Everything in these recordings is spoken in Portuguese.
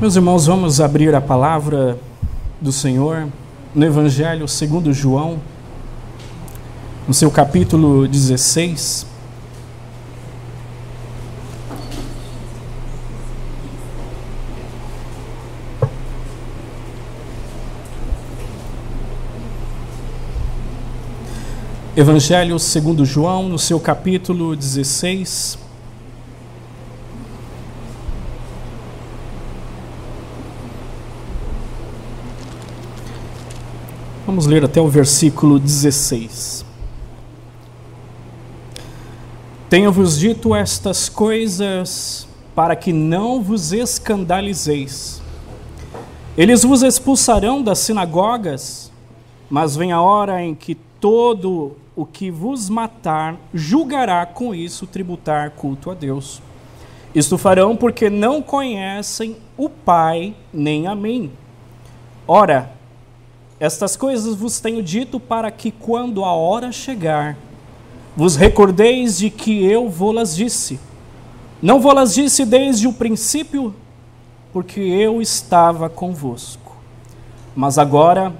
Meus irmãos, vamos abrir a palavra do Senhor no Evangelho segundo João, no seu capítulo 16. Evangelho segundo João, no seu capítulo 16. Vamos ler até o versículo 16. Tenho-vos dito estas coisas para que não vos escandalizeis. Eles vos expulsarão das sinagogas, mas vem a hora em que todo o que vos matar julgará com isso tributar culto a Deus. Isto farão porque não conhecem o Pai nem a mim. Ora, estas coisas vos tenho dito para que, quando a hora chegar, vos recordeis de que eu vou-las disse. Não vou-las disse desde o princípio, porque eu estava convosco. Mas agora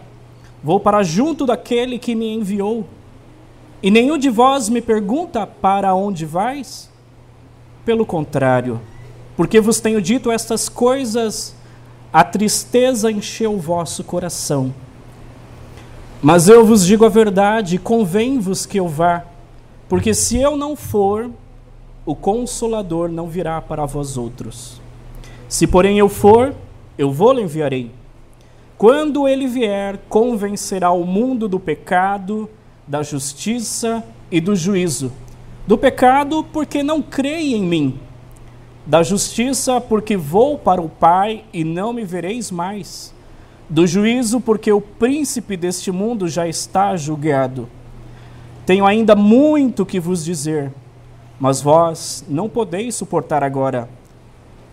vou para junto daquele que me enviou. E nenhum de vós me pergunta para onde vais? Pelo contrário, porque vos tenho dito estas coisas, a tristeza encheu o vosso coração. Mas eu vos digo a verdade, convém-vos que eu vá, porque se eu não for, o consolador não virá para vós outros. Se porém eu for, eu vou-lhe enviarei. Quando ele vier, convencerá o mundo do pecado, da justiça e do juízo. Do pecado, porque não creem em mim. Da justiça, porque vou para o Pai e não me vereis mais do juízo, porque o príncipe deste mundo já está julgado. Tenho ainda muito que vos dizer, mas vós não podeis suportar agora.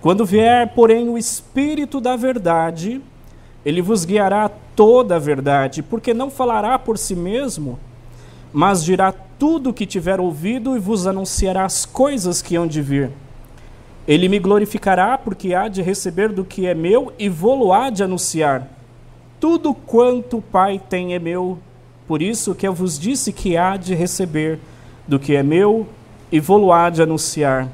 Quando vier, porém, o Espírito da Verdade, ele vos guiará toda a verdade, porque não falará por si mesmo, mas dirá tudo o que tiver ouvido e vos anunciará as coisas que hão de vir. Ele me glorificará, porque há de receber do que é meu e vou-lo há de anunciar. Tudo quanto o Pai tem é meu, por isso que eu vos disse que há de receber do que é meu e vou-lo há de anunciar.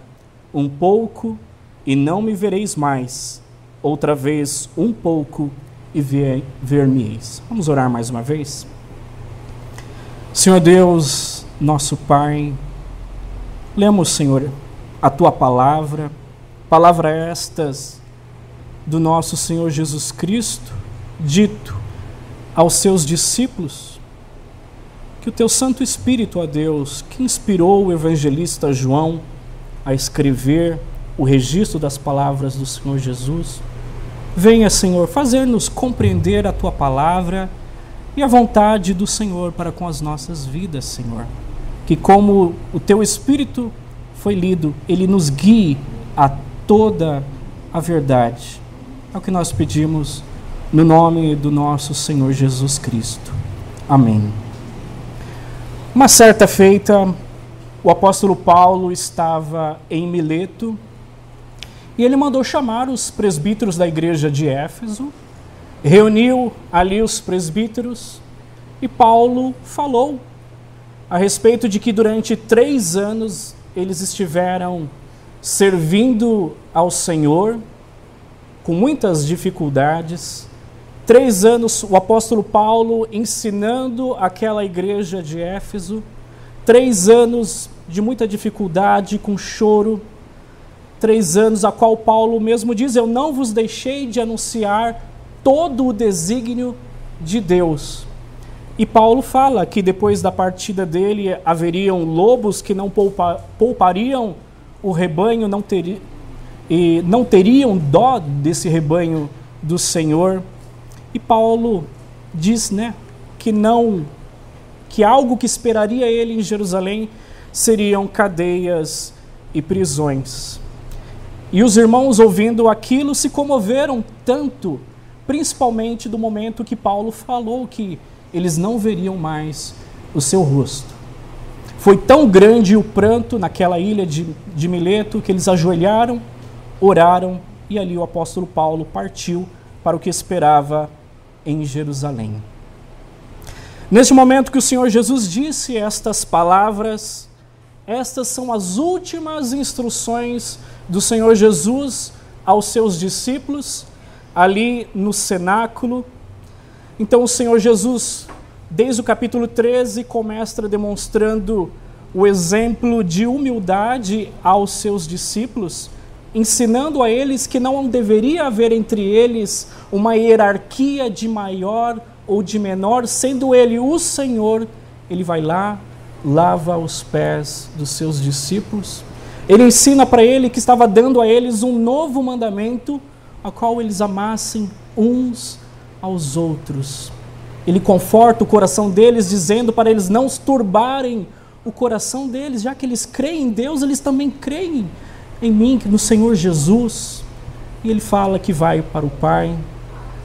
Um pouco e não me vereis mais, outra vez um pouco e ver-me-eis. Vamos orar mais uma vez? Senhor Deus, nosso Pai, lemos, Senhor, a tua palavra, palavra estas do nosso Senhor Jesus Cristo, dito aos seus discípulos que o teu Santo Espírito, ó Deus, que inspirou o evangelista João a escrever o registro das palavras do Senhor Jesus, venha, Senhor, fazer-nos compreender a tua palavra e a vontade do Senhor para com as nossas vidas, Senhor. Que, como o teu Espírito foi lido, ele nos guie a toda a verdade. É o que nós pedimos no nome do nosso Senhor Jesus Cristo. Amém. Uma certa feita, o apóstolo Paulo estava em Mileto e ele mandou chamar os presbíteros da igreja de Éfeso, reuniu ali os presbíteros e Paulo falou a respeito de que durante três anos eles estiveram servindo ao Senhor com muitas dificuldades Três anos o apóstolo Paulo ensinando aquela igreja de Éfeso, três anos de muita dificuldade, com choro, três anos a qual Paulo mesmo diz: Eu não vos deixei de anunciar todo o desígnio de Deus. E Paulo fala que depois da partida dele haveriam lobos que não poupa, poupariam o rebanho, não, teri, e não teriam dó desse rebanho do Senhor. E Paulo diz, né, que não que algo que esperaria ele em Jerusalém seriam cadeias e prisões. E os irmãos ouvindo aquilo se comoveram tanto, principalmente do momento que Paulo falou que eles não veriam mais o seu rosto. Foi tão grande o pranto naquela ilha de, de Mileto que eles ajoelharam, oraram e ali o apóstolo Paulo partiu para o que esperava em Jerusalém. Neste momento que o Senhor Jesus disse estas palavras, estas são as últimas instruções do Senhor Jesus aos seus discípulos, ali no cenáculo. Então, o Senhor Jesus, desde o capítulo 13, começa demonstrando o exemplo de humildade aos seus discípulos, ensinando a eles que não deveria haver entre eles uma hierarquia de maior ou de menor, sendo ele o Senhor, ele vai lá, lava os pés dos seus discípulos. Ele ensina para ele que estava dando a eles um novo mandamento, a qual eles amassem uns aos outros. Ele conforta o coração deles, dizendo para eles não turbarem o coração deles, já que eles creem em Deus, eles também creem em mim, no Senhor Jesus. E ele fala que vai para o Pai.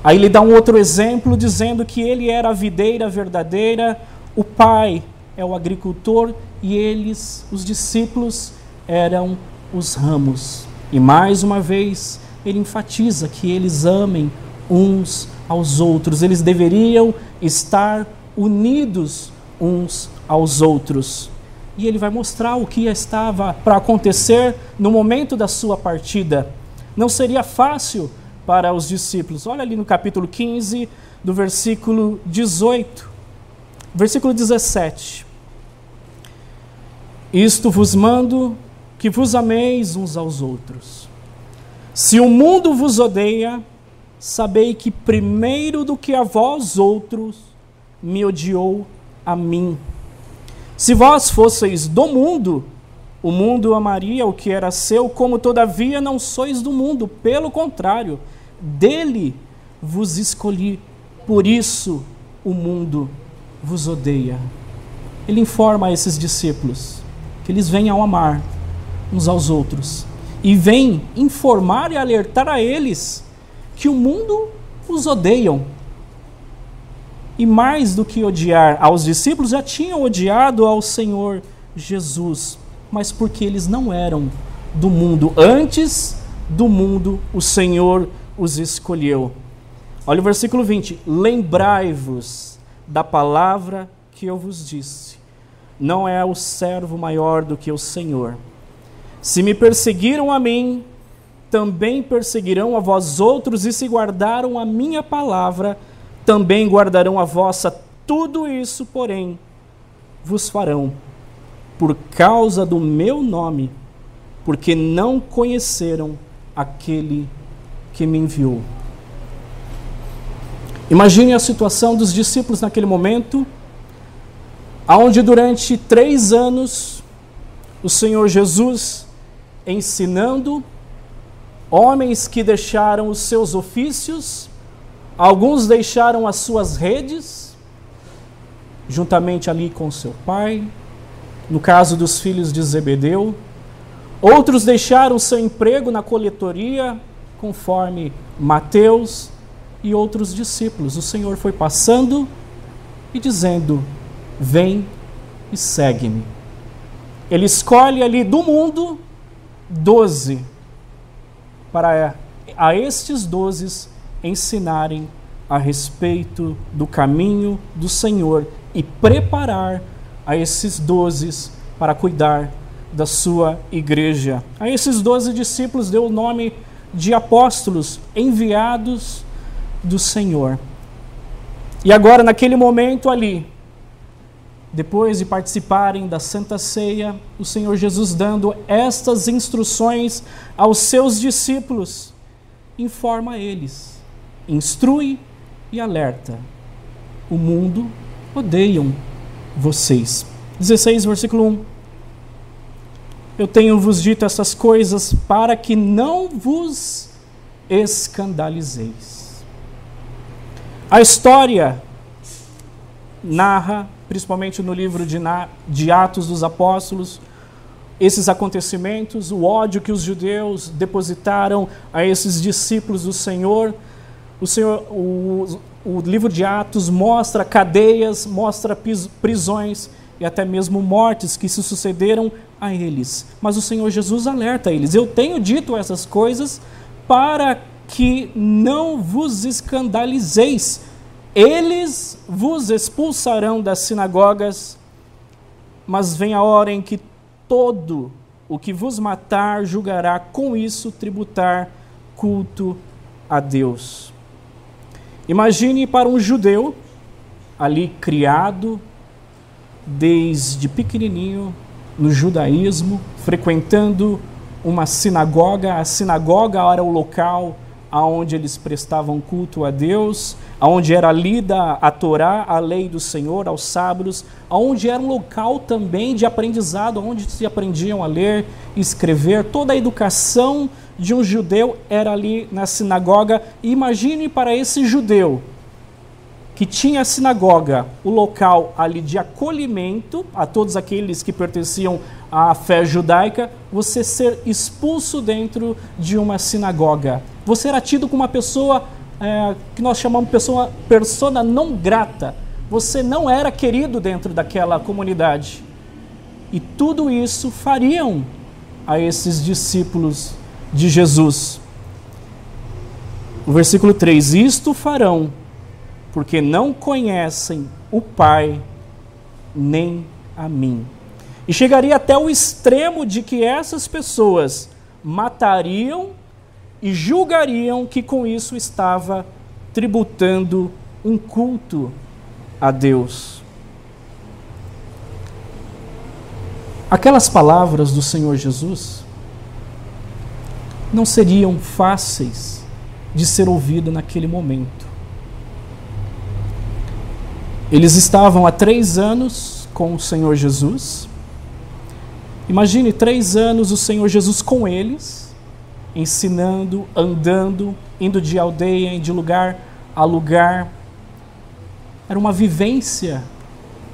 Aí ele dá um outro exemplo, dizendo que ele era a videira verdadeira, o Pai é o agricultor e eles, os discípulos, eram os ramos. E mais uma vez, ele enfatiza que eles amem uns aos outros, eles deveriam estar unidos uns aos outros. E ele vai mostrar o que estava para acontecer no momento da sua partida. Não seria fácil para os discípulos. Olha ali no capítulo 15, do versículo 18. Versículo 17. Isto vos mando que vos ameis uns aos outros. Se o mundo vos odeia, sabei que primeiro do que a vós outros me odiou a mim. Se vós fosseis do mundo, o mundo amaria o que era seu, como todavia não sois do mundo, pelo contrário, dele vos escolhi, por isso o mundo vos odeia. Ele informa a esses discípulos que eles venham amar uns aos outros e vem informar e alertar a eles que o mundo os odeiam. E mais do que odiar aos discípulos, já tinham odiado ao Senhor Jesus, mas porque eles não eram do mundo. Antes do mundo, o Senhor os escolheu. Olha o versículo 20: Lembrai-vos da palavra que eu vos disse não é o servo maior do que o Senhor. Se me perseguiram a mim, também perseguirão a vós outros, e se guardaram a minha palavra, também guardarão a vossa. Tudo isso, porém, vos farão por causa do meu nome, porque não conheceram aquele que me enviou. Imagine a situação dos discípulos naquele momento aonde durante três anos o Senhor Jesus ensinando homens que deixaram os seus ofícios, alguns deixaram as suas redes, juntamente ali com seu pai, no caso dos filhos de Zebedeu, outros deixaram seu emprego na coletoria, conforme Mateus e outros discípulos. O Senhor foi passando e dizendo: Vem e segue-me. Ele escolhe ali do mundo doze para a estes doze ensinarem a respeito do caminho do Senhor e preparar a esses doze para cuidar da sua igreja. A esses doze discípulos deu o nome de apóstolos enviados do Senhor. E agora, naquele momento ali, depois de participarem da Santa Ceia, o Senhor Jesus dando estas instruções aos seus discípulos, informa eles, instrui e alerta: o mundo odeiam vocês. 16, versículo 1. Eu tenho vos dito essas coisas para que não vos escandalizeis. A história narra principalmente no livro de, de Atos dos Apóstolos, esses acontecimentos, o ódio que os judeus depositaram a esses discípulos do Senhor. O, Senhor, o, o livro de Atos mostra cadeias, mostra prisões e até mesmo mortes que se sucederam a eles. Mas o Senhor Jesus alerta eles: Eu tenho dito essas coisas para que não vos escandalizeis. Eles vos expulsarão das sinagogas, mas vem a hora em que todo o que vos matar julgará com isso tributar culto a Deus. Imagine para um judeu ali criado desde pequenininho no judaísmo, frequentando uma sinagoga. A sinagoga era o local aonde eles prestavam culto a Deus, aonde era lida a Torá, a lei do Senhor, aos sábados, aonde era um local também de aprendizado, onde se aprendiam a ler escrever. Toda a educação de um judeu era ali na sinagoga. Imagine para esse judeu que tinha a sinagoga, o local ali de acolhimento a todos aqueles que pertenciam à fé judaica, você ser expulso dentro de uma sinagoga. Você era tido como uma pessoa é, que nós chamamos pessoa persona não grata. Você não era querido dentro daquela comunidade. E tudo isso fariam a esses discípulos de Jesus. O versículo 3: Isto farão porque não conhecem o Pai nem a mim. E chegaria até o extremo de que essas pessoas matariam e julgariam que com isso estava tributando um culto a Deus. Aquelas palavras do Senhor Jesus não seriam fáceis de ser ouvidas naquele momento. Eles estavam há três anos com o Senhor Jesus. Imagine três anos o Senhor Jesus com eles, ensinando, andando, indo de aldeia, de lugar a lugar. Era uma vivência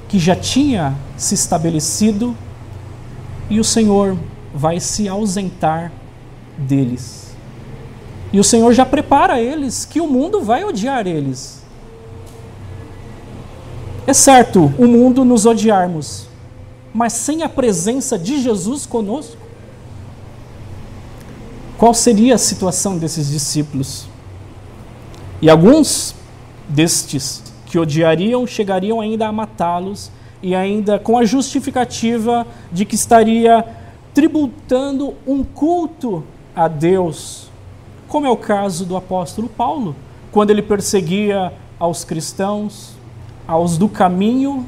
que já tinha se estabelecido e o Senhor vai se ausentar deles. E o Senhor já prepara eles que o mundo vai odiar eles. É certo o mundo nos odiarmos, mas sem a presença de Jesus conosco, qual seria a situação desses discípulos? E alguns destes que odiariam chegariam ainda a matá-los e ainda com a justificativa de que estaria tributando um culto a Deus, como é o caso do apóstolo Paulo, quando ele perseguia aos cristãos, aos do caminho,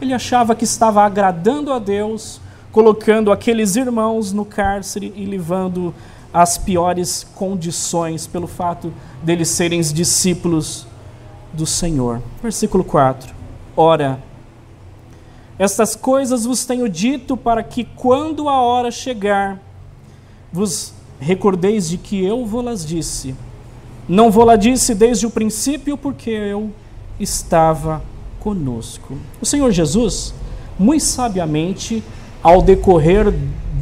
ele achava que estava agradando a Deus, colocando aqueles irmãos no cárcere e levando as piores condições pelo fato deles serem discípulos do Senhor. Versículo 4. Ora, estas coisas vos tenho dito para que quando a hora chegar, vos recordeis de que eu vou-las disse. Não vou-la disse desde o princípio, porque eu estava conosco. O Senhor Jesus, muito sabiamente, ao decorrer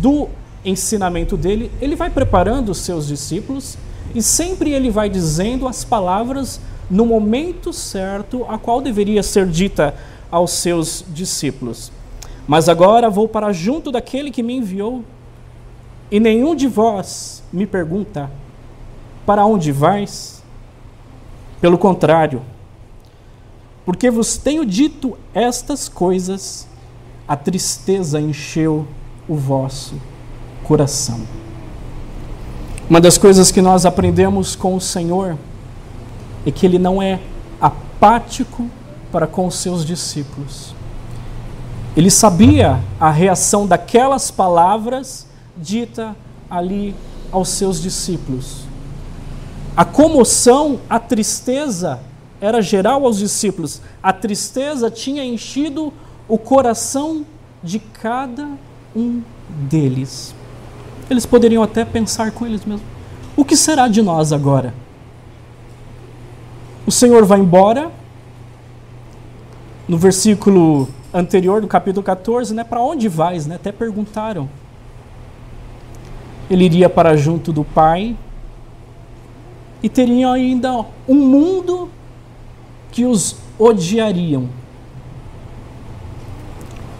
do ensinamento dele, ele vai preparando os seus discípulos e sempre ele vai dizendo as palavras no momento certo a qual deveria ser dita aos seus discípulos. Mas agora vou para junto daquele que me enviou, e nenhum de vós me pergunta: Para onde vais? Pelo contrário, porque vos tenho dito estas coisas, a tristeza encheu o vosso coração. Uma das coisas que nós aprendemos com o Senhor é que ele não é apático para com os seus discípulos. Ele sabia a reação daquelas palavras dita ali aos seus discípulos. A comoção, a tristeza era geral aos discípulos. A tristeza tinha enchido o coração de cada um deles. Eles poderiam até pensar com eles mesmos: o que será de nós agora? O Senhor vai embora. No versículo anterior do capítulo 14, né, para onde vais? Né? Até perguntaram. Ele iria para junto do Pai e teriam ainda um mundo que os odiariam.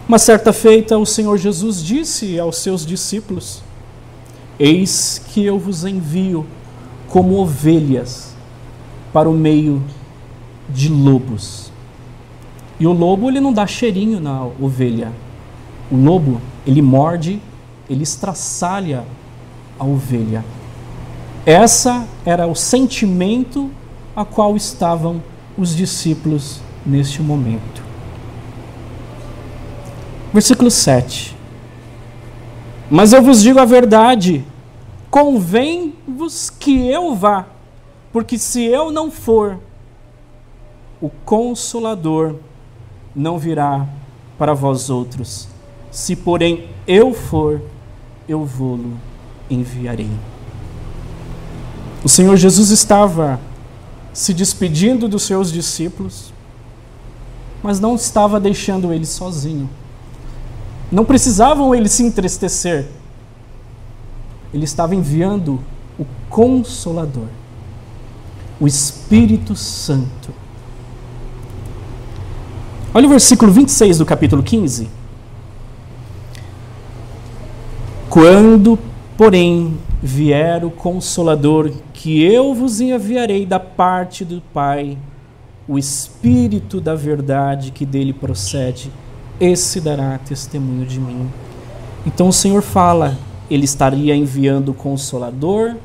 Uma certa feita, o Senhor Jesus disse aos seus discípulos: Eis que eu vos envio como ovelhas para o meio de lobos. E o lobo ele não dá cheirinho na ovelha. O lobo, ele morde, ele estraçalha a ovelha. Essa era o sentimento a qual estavam os discípulos neste momento. Versículo 7. Mas eu vos digo a verdade, convém-vos que eu vá, porque se eu não for, o Consolador não virá para vós outros. Se, porém, eu for, eu vou-lo enviarei. O Senhor Jesus estava se despedindo dos seus discípulos, mas não estava deixando eles sozinhos. Não precisavam eles se entristecer. Ele estava enviando o Consolador, o Espírito Santo. Olha o versículo 26 do capítulo 15. Quando, porém, vier o Consolador, que eu vos enviarei da parte do Pai, o Espírito da verdade que dele procede, esse dará testemunho de mim. Então o Senhor fala, ele estaria enviando o Consolador,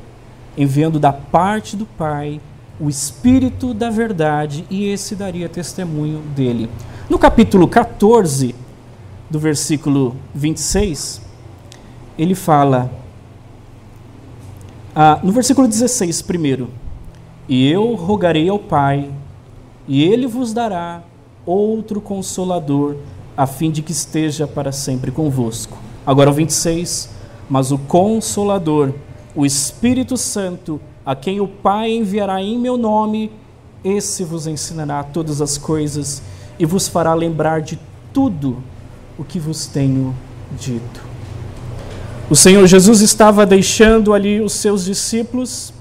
enviando da parte do Pai o Espírito da verdade, e esse daria testemunho dele. No capítulo 14, do versículo 26, ele fala, ah, no versículo 16, primeiro, e eu rogarei ao Pai, e ele vos dará outro consolador, a fim de que esteja para sempre convosco. Agora o 26, mas o consolador, o Espírito Santo, a quem o Pai enviará em meu nome, esse vos ensinará todas as coisas e vos fará lembrar de tudo o que vos tenho dito. O Senhor Jesus estava deixando ali os seus discípulos,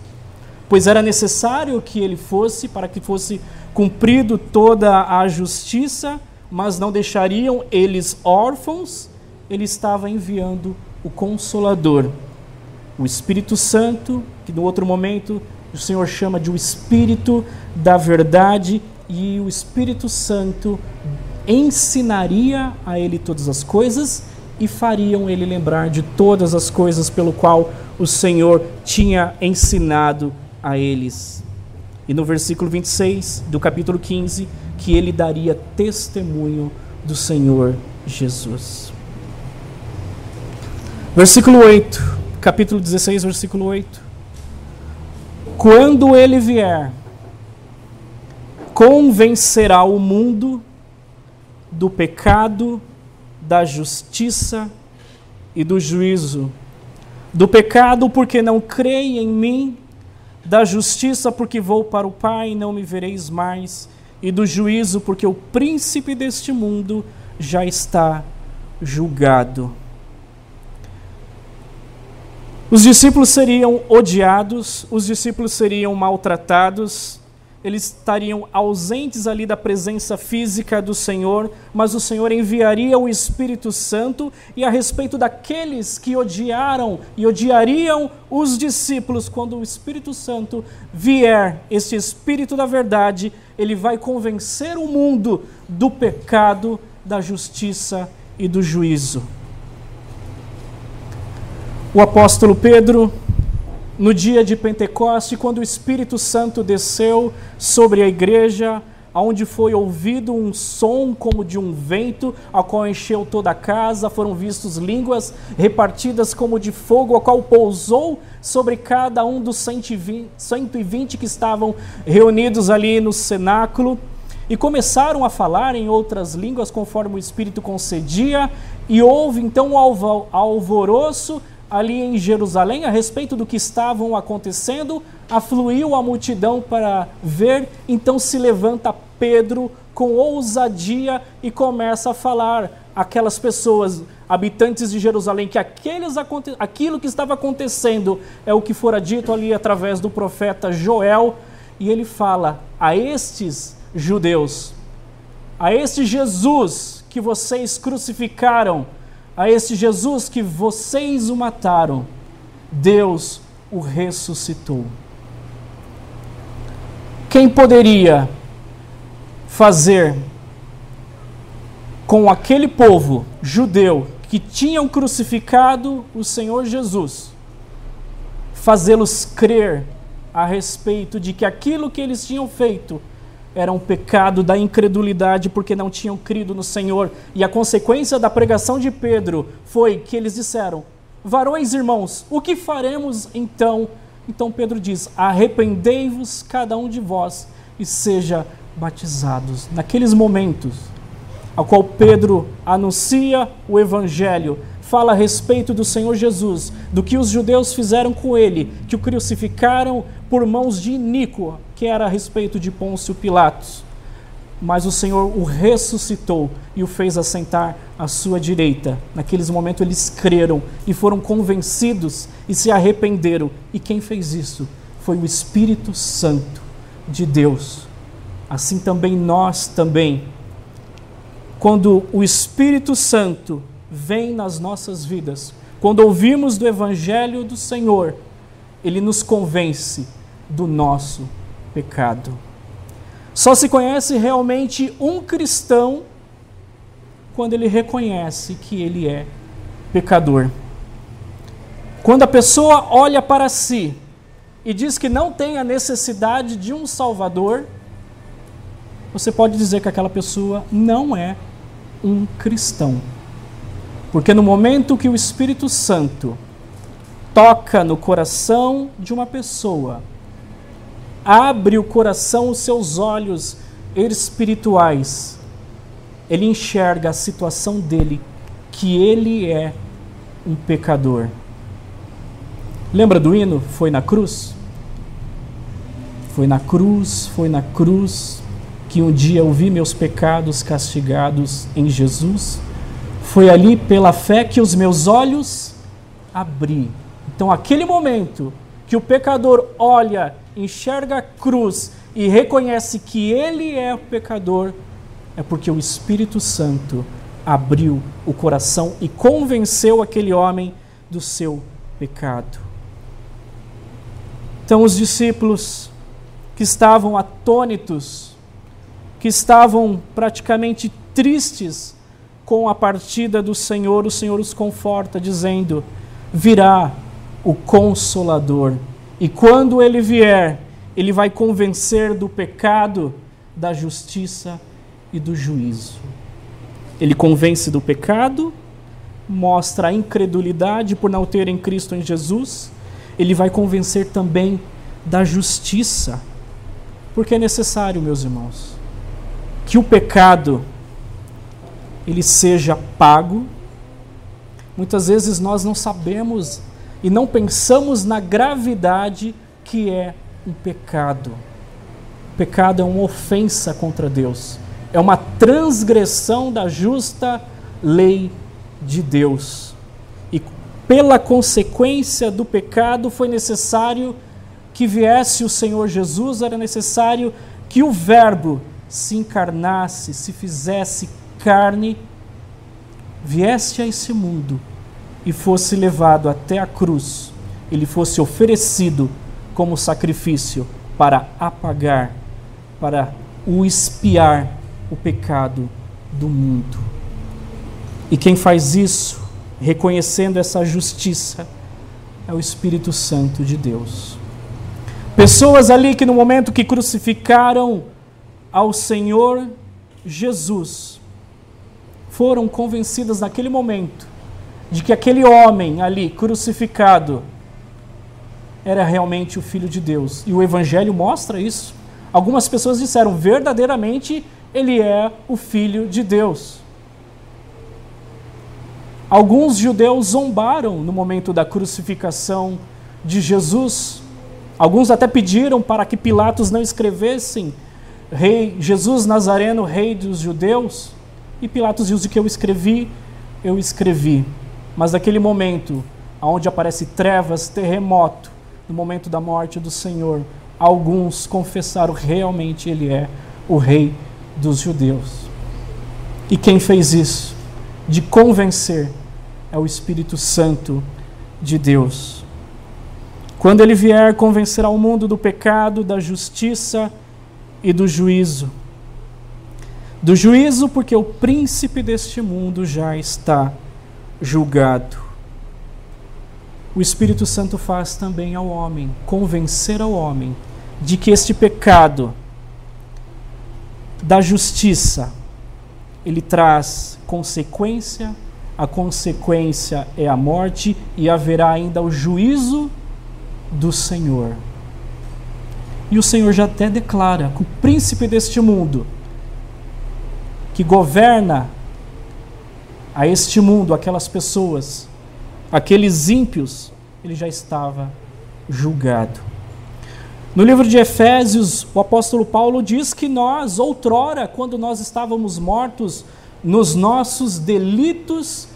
pois era necessário que ele fosse para que fosse cumprido toda a justiça, mas não deixariam eles órfãos. Ele estava enviando o Consolador, o Espírito Santo, que no outro momento o Senhor chama de o Espírito da Verdade, e o Espírito Santo ensinaria a ele todas as coisas e fariam ele lembrar de todas as coisas pelo qual o Senhor tinha ensinado a eles. E no versículo 26 do capítulo 15, que ele daria testemunho do Senhor Jesus. Versículo 8, capítulo 16, versículo 8. Quando ele vier, convencerá o mundo do pecado, da justiça e do juízo. Do pecado, porque não creem em mim, da justiça, porque vou para o Pai e não me vereis mais, e do juízo, porque o príncipe deste mundo já está julgado. Os discípulos seriam odiados, os discípulos seriam maltratados, eles estariam ausentes ali da presença física do Senhor, mas o Senhor enviaria o Espírito Santo, e a respeito daqueles que odiaram e odiariam os discípulos, quando o Espírito Santo vier, este Espírito da verdade, ele vai convencer o mundo do pecado, da justiça e do juízo. O apóstolo Pedro no dia de Pentecoste, quando o Espírito Santo desceu sobre a igreja, onde foi ouvido um som como de um vento, a qual encheu toda a casa, foram vistos línguas repartidas como de fogo, a qual pousou sobre cada um dos 120, 120 que estavam reunidos ali no cenáculo, e começaram a falar em outras línguas conforme o Espírito concedia, e houve então um alvoroço ali em Jerusalém a respeito do que estavam acontecendo, afluiu a multidão para ver, então se levanta Pedro com ousadia e começa a falar aquelas pessoas, habitantes de Jerusalém, que aqueles, aquilo que estava acontecendo é o que fora dito ali através do profeta Joel, e ele fala a estes judeus, a este Jesus que vocês crucificaram, a esse Jesus que vocês o mataram, Deus o ressuscitou. quem poderia fazer com aquele povo judeu que tinham crucificado o Senhor Jesus, fazê-los crer a respeito de que aquilo que eles tinham feito era um pecado da incredulidade porque não tinham crido no Senhor. E a consequência da pregação de Pedro foi que eles disseram: Varões irmãos, o que faremos então? Então Pedro diz: Arrependei-vos cada um de vós e seja batizados. Naqueles momentos, ao qual Pedro anuncia o evangelho, fala a respeito do Senhor Jesus, do que os judeus fizeram com ele, que o crucificaram por mãos de Iníquo, que era a respeito de Pôncio Pilatos. Mas o Senhor o ressuscitou e o fez assentar à sua direita. Naqueles momentos eles creram e foram convencidos e se arrependeram. E quem fez isso? Foi o Espírito Santo de Deus. Assim também nós também quando o Espírito Santo vem nas nossas vidas, quando ouvimos do Evangelho do Senhor, ele nos convence do nosso pecado. Só se conhece realmente um cristão quando ele reconhece que ele é pecador. Quando a pessoa olha para si e diz que não tem a necessidade de um Salvador, você pode dizer que aquela pessoa não é um cristão. Porque no momento que o Espírito Santo toca no coração de uma pessoa, abre o coração, os seus olhos espirituais, ele enxerga a situação dele, que ele é um pecador. Lembra do hino? Foi na cruz? Foi na cruz, foi na cruz, que um dia eu vi meus pecados castigados em Jesus. Foi ali pela fé que os meus olhos abri. Então, aquele momento que o pecador olha, enxerga a cruz e reconhece que ele é o pecador, é porque o Espírito Santo abriu o coração e convenceu aquele homem do seu pecado. Então, os discípulos que estavam atônitos que estavam praticamente tristes com a partida do Senhor, o Senhor os conforta, dizendo: Virá o Consolador, e quando ele vier, ele vai convencer do pecado, da justiça e do juízo. Ele convence do pecado, mostra a incredulidade por não ter em Cristo em Jesus, ele vai convencer também da justiça, porque é necessário, meus irmãos que o pecado ele seja pago. Muitas vezes nós não sabemos e não pensamos na gravidade que é um pecado. O pecado é uma ofensa contra Deus, é uma transgressão da justa lei de Deus. E pela consequência do pecado foi necessário que viesse o Senhor Jesus, era necessário que o Verbo se encarnasse, se fizesse carne, viesse a esse mundo e fosse levado até a cruz, ele fosse oferecido como sacrifício para apagar, para o espiar o pecado do mundo. E quem faz isso, reconhecendo essa justiça, é o Espírito Santo de Deus. Pessoas ali que no momento que crucificaram ao Senhor Jesus foram convencidas naquele momento de que aquele homem ali crucificado era realmente o Filho de Deus. E o Evangelho mostra isso. Algumas pessoas disseram verdadeiramente ele é o Filho de Deus. Alguns judeus zombaram no momento da crucificação de Jesus. Alguns até pediram para que Pilatos não escrevessem rei Jesus Nazareno, rei dos judeus, e Pilatos o que eu escrevi, eu escrevi. Mas naquele momento, onde aparece trevas, terremoto, no momento da morte do Senhor, alguns confessaram realmente ele é o rei dos judeus. E quem fez isso? De convencer é o Espírito Santo de Deus. Quando ele vier convencer ao mundo do pecado, da justiça e do juízo. Do juízo, porque o príncipe deste mundo já está julgado. O Espírito Santo faz também ao homem, convencer ao homem de que este pecado da justiça ele traz consequência, a consequência é a morte e haverá ainda o juízo do Senhor. E o Senhor já até declara que o príncipe deste mundo, que governa a este mundo, aquelas pessoas, aqueles ímpios, ele já estava julgado. No livro de Efésios, o apóstolo Paulo diz que nós, outrora, quando nós estávamos mortos nos nossos delitos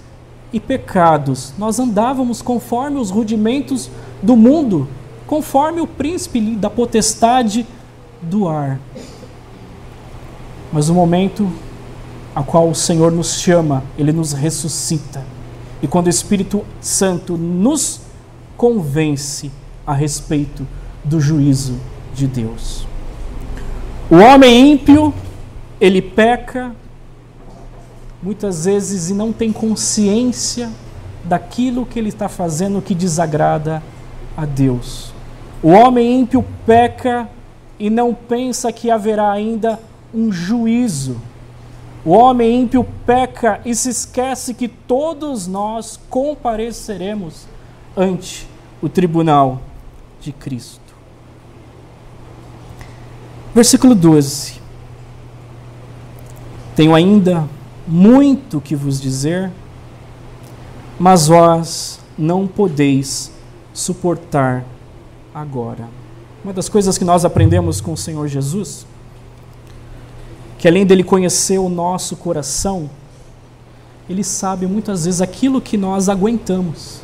e pecados, nós andávamos conforme os rudimentos do mundo, conforme o príncipe da potestade do ar. Mas o momento a qual o Senhor nos chama, ele nos ressuscita. E quando o Espírito Santo nos convence a respeito do juízo de Deus. O homem ímpio, ele peca muitas vezes e não tem consciência daquilo que ele está fazendo que desagrada a Deus. O homem ímpio peca e não pensa que haverá ainda um juízo. O homem ímpio peca e se esquece que todos nós compareceremos ante o tribunal de Cristo. Versículo 12. Tenho ainda muito que vos dizer, mas vós não podeis suportar agora. Uma das coisas que nós aprendemos com o Senhor Jesus, que além dele conhecer o nosso coração, ele sabe muitas vezes aquilo que nós aguentamos.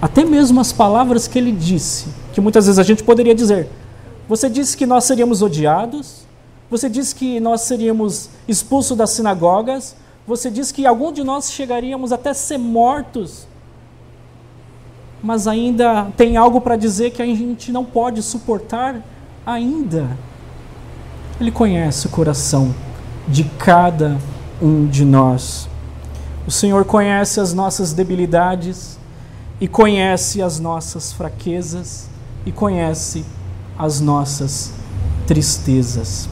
Até mesmo as palavras que ele disse, que muitas vezes a gente poderia dizer: Você disse que nós seríamos odiados, você disse que nós seríamos expulsos das sinagogas, você disse que algum de nós chegaríamos até ser mortos mas ainda tem algo para dizer que a gente não pode suportar ainda. Ele conhece o coração de cada um de nós. O Senhor conhece as nossas debilidades e conhece as nossas fraquezas e conhece as nossas tristezas.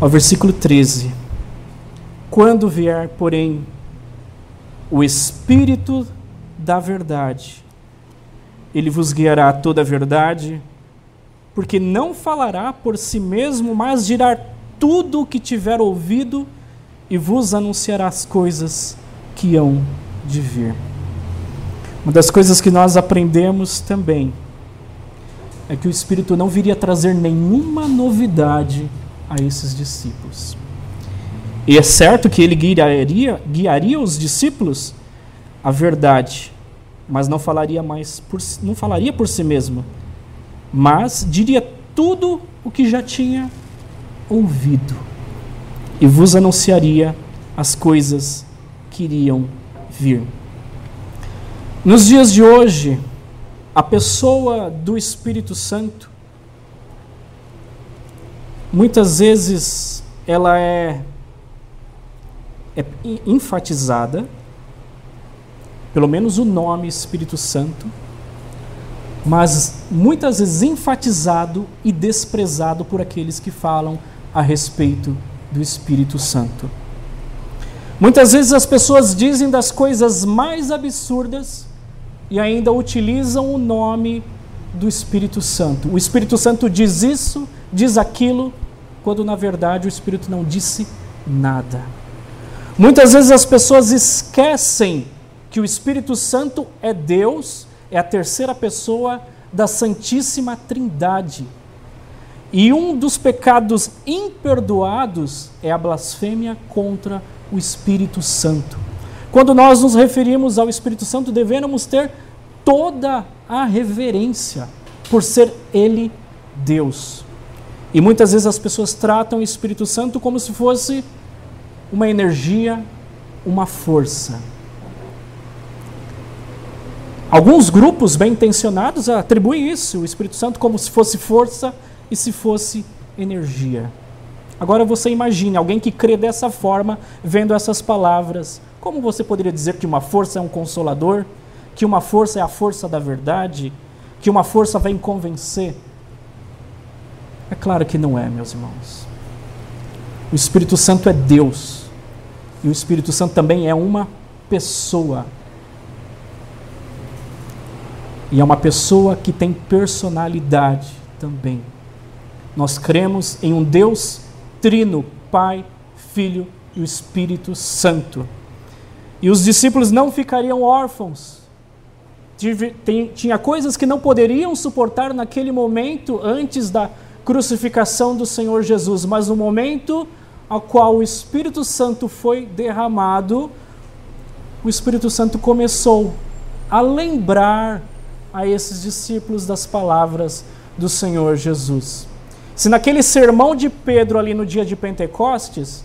Ao versículo 13. Quando vier, porém, o Espírito da verdade. Ele vos guiará a toda a verdade, porque não falará por si mesmo, mas dirá tudo o que tiver ouvido e vos anunciará as coisas que hão de vir. Uma das coisas que nós aprendemos também é que o Espírito não viria trazer nenhuma novidade a esses discípulos. E é certo que ele guiaria, guiaria os discípulos a verdade, mas não falaria mais por, não falaria por si mesmo, mas diria tudo o que já tinha ouvido e vos anunciaria as coisas que iriam vir. Nos dias de hoje, a pessoa do Espírito Santo muitas vezes ela é, é enfatizada pelo menos o nome Espírito Santo, mas muitas vezes enfatizado e desprezado por aqueles que falam a respeito do Espírito Santo. Muitas vezes as pessoas dizem das coisas mais absurdas e ainda utilizam o nome do Espírito Santo. O Espírito Santo diz isso, diz aquilo, quando na verdade o Espírito não disse nada. Muitas vezes as pessoas esquecem que o Espírito Santo é Deus, é a terceira pessoa da Santíssima Trindade. E um dos pecados imperdoados é a blasfêmia contra o Espírito Santo. Quando nós nos referimos ao Espírito Santo, devemos ter toda a reverência por ser Ele Deus. E muitas vezes as pessoas tratam o Espírito Santo como se fosse uma energia, uma força. Alguns grupos bem intencionados atribuem isso, o Espírito Santo, como se fosse força e se fosse energia. Agora você imagine alguém que crê dessa forma, vendo essas palavras. Como você poderia dizer que uma força é um consolador? Que uma força é a força da verdade? Que uma força vem convencer? É claro que não é, meus irmãos. O Espírito Santo é Deus. E o Espírito Santo também é uma pessoa. E é uma pessoa que tem personalidade também. Nós cremos em um Deus trino, Pai, Filho e o Espírito Santo. E os discípulos não ficariam órfãos. Tinha coisas que não poderiam suportar naquele momento antes da crucificação do Senhor Jesus, mas no momento ao qual o Espírito Santo foi derramado, o Espírito Santo começou a lembrar a esses discípulos das palavras do Senhor Jesus. Se naquele sermão de Pedro ali no dia de Pentecostes,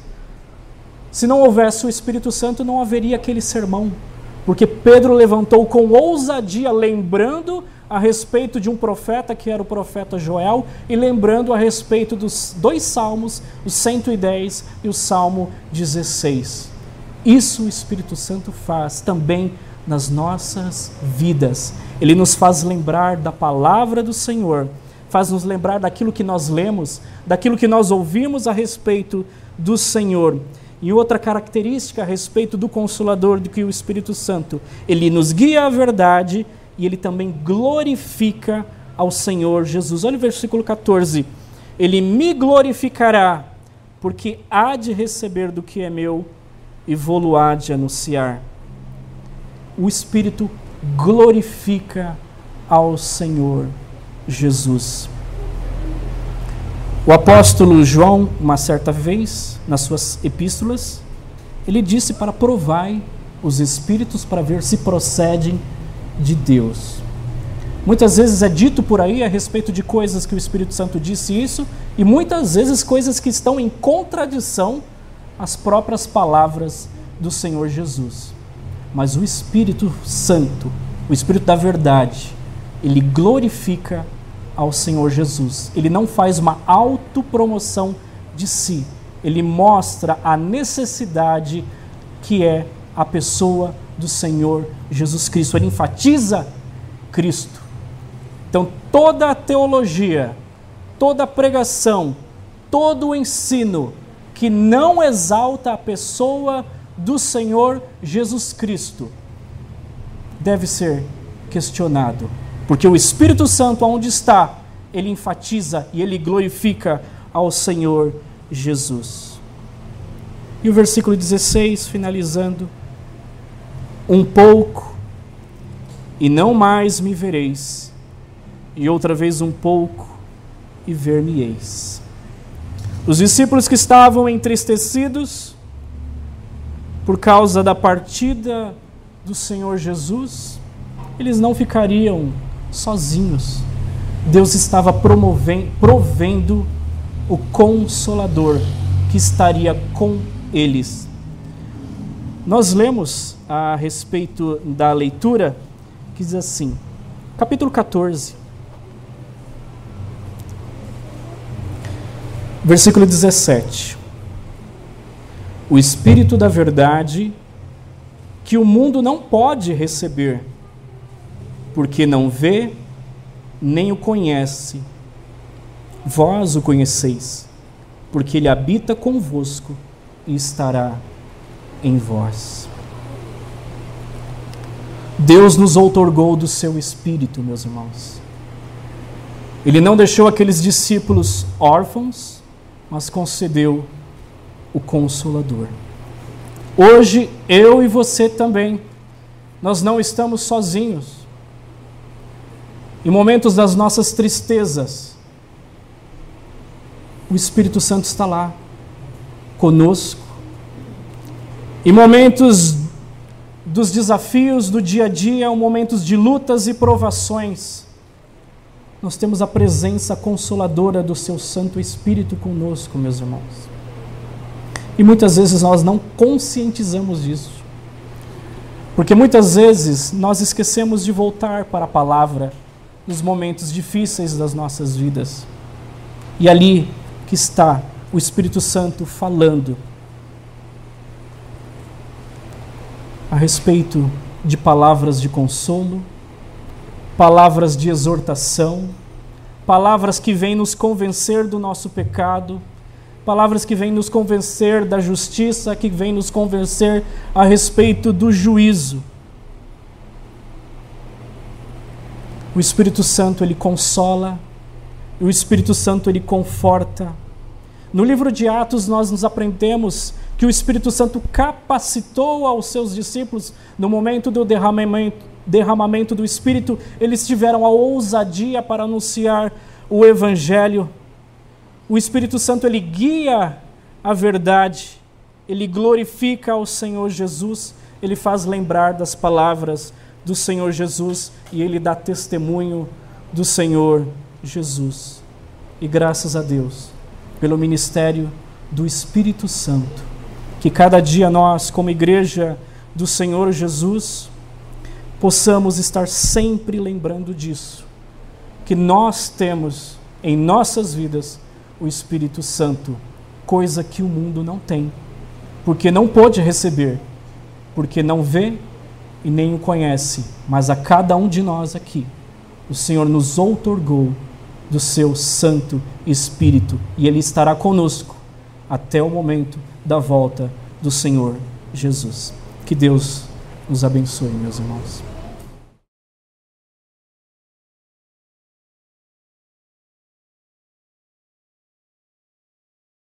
se não houvesse o Espírito Santo, não haveria aquele sermão. Porque Pedro levantou com ousadia, lembrando a respeito de um profeta que era o profeta Joel, e lembrando a respeito dos dois salmos, o 110 e o salmo 16. Isso o Espírito Santo faz também nas nossas vidas. Ele nos faz lembrar da palavra do Senhor faz nos lembrar daquilo que nós lemos, daquilo que nós ouvimos a respeito do Senhor. E outra característica a respeito do Consolador, do que o Espírito Santo, ele nos guia à verdade e ele também glorifica ao Senhor Jesus. Olha o versículo 14. Ele me glorificará, porque há de receber do que é meu e vou-lo há de anunciar. O Espírito glorifica ao Senhor Jesus. O apóstolo João, uma certa vez, nas suas epístolas, ele disse para provar os espíritos para ver se procedem de Deus. Muitas vezes é dito por aí a respeito de coisas que o Espírito Santo disse isso, e muitas vezes coisas que estão em contradição às próprias palavras do Senhor Jesus. Mas o Espírito Santo, o Espírito da verdade, ele glorifica ao Senhor Jesus. Ele não faz uma autopromoção de si. Ele mostra a necessidade que é a pessoa do Senhor Jesus Cristo. Ele enfatiza Cristo. Então, toda a teologia, toda a pregação, todo o ensino que não exalta a pessoa do Senhor Jesus Cristo deve ser questionado. Porque o Espírito Santo, aonde está, ele enfatiza e ele glorifica ao Senhor Jesus. E o versículo 16, finalizando: Um pouco, e não mais me vereis, e outra vez um pouco, e ver-me-eis. Os discípulos que estavam entristecidos por causa da partida do Senhor Jesus, eles não ficariam sozinhos. Deus estava promovendo, provendo o consolador que estaria com eles. Nós lemos a respeito da leitura que diz assim, capítulo 14, versículo 17. O Espírito da Verdade, que o mundo não pode receber, porque não vê nem o conhece. Vós o conheceis, porque ele habita convosco e estará em vós. Deus nos outorgou do seu espírito, meus irmãos. Ele não deixou aqueles discípulos órfãos, mas concedeu o consolador. Hoje, eu e você também, nós não estamos sozinhos. Em momentos das nossas tristezas, o Espírito Santo está lá, conosco. Em momentos dos desafios do dia a dia, momentos de lutas e provações, nós temos a presença consoladora do Seu Santo Espírito conosco, meus irmãos. E muitas vezes nós não conscientizamos disso. Porque muitas vezes nós esquecemos de voltar para a palavra nos momentos difíceis das nossas vidas. E ali que está o Espírito Santo falando a respeito de palavras de consolo, palavras de exortação, palavras que vêm nos convencer do nosso pecado, palavras que vêm nos convencer da justiça, que vêm nos convencer a respeito do juízo. O Espírito Santo ele consola, o Espírito Santo ele conforta. No livro de Atos nós nos aprendemos que o Espírito Santo capacitou aos seus discípulos no momento do derramamento, derramamento do Espírito, eles tiveram a ousadia para anunciar o Evangelho. O Espírito Santo ele guia a verdade, ele glorifica ao Senhor Jesus, ele faz lembrar das palavras do Senhor Jesus e ele dá testemunho do Senhor Jesus. E graças a Deus pelo ministério do Espírito Santo que cada dia nós, como igreja do Senhor Jesus, possamos estar sempre lembrando disso, que nós temos em nossas vidas o Espírito Santo, coisa que o mundo não tem, porque não pôde receber, porque não vê e nem o conhece, mas a cada um de nós aqui, o Senhor nos outorgou do seu Santo Espírito e ele estará conosco até o momento da volta do Senhor Jesus. Que Deus nos abençoe, meus irmãos.